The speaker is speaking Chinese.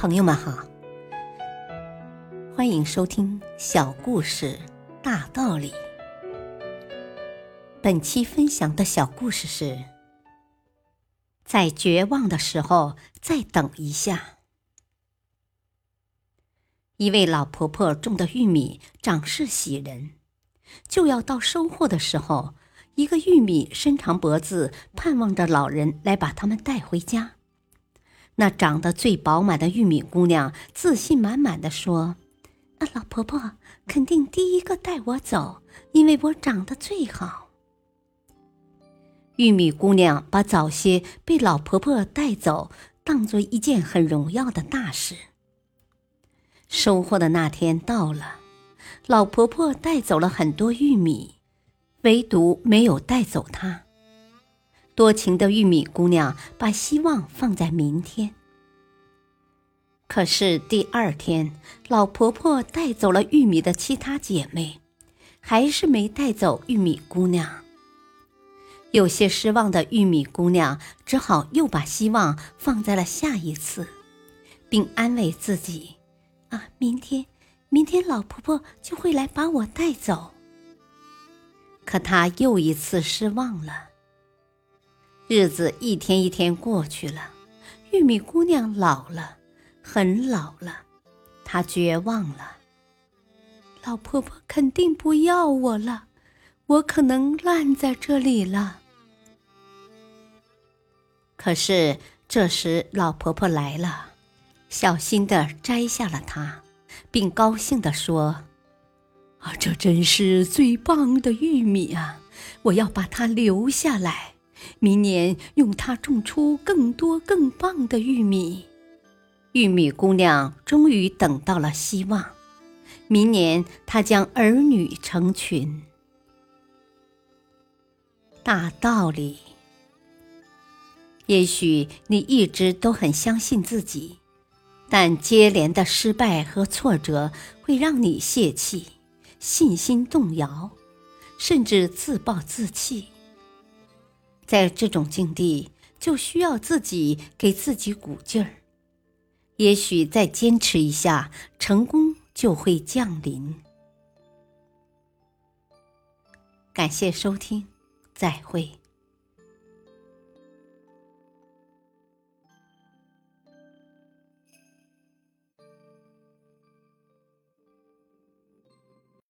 朋友们好，欢迎收听小故事大道理。本期分享的小故事是：在绝望的时候再等一下。一位老婆婆种的玉米长势喜人，就要到收获的时候，一个玉米伸长脖子，盼望着老人来把它们带回家。那长得最饱满的玉米姑娘自信满满的说：“啊，老婆婆肯定第一个带我走，因为我长得最好。”玉米姑娘把早些被老婆婆带走当做一件很荣耀的大事。收获的那天到了，老婆婆带走了很多玉米，唯独没有带走她。多情的玉米姑娘把希望放在明天。可是第二天，老婆婆带走了玉米的其他姐妹，还是没带走玉米姑娘。有些失望的玉米姑娘只好又把希望放在了下一次，并安慰自己：“啊，明天，明天老婆婆就会来把我带走。”可她又一次失望了。日子一天一天过去了，玉米姑娘老了，很老了，她绝望了。老婆婆肯定不要我了，我可能烂在这里了。可是这时老婆婆来了，小心的摘下了它，并高兴地说：“啊，这真是最棒的玉米啊！我要把它留下来。”明年用它种出更多更棒的玉米。玉米姑娘终于等到了希望，明年她将儿女成群。大道理。也许你一直都很相信自己，但接连的失败和挫折会让你泄气、信心动摇，甚至自暴自弃。在这种境地，就需要自己给自己鼓劲儿。也许再坚持一下，成功就会降临。感谢收听，再会。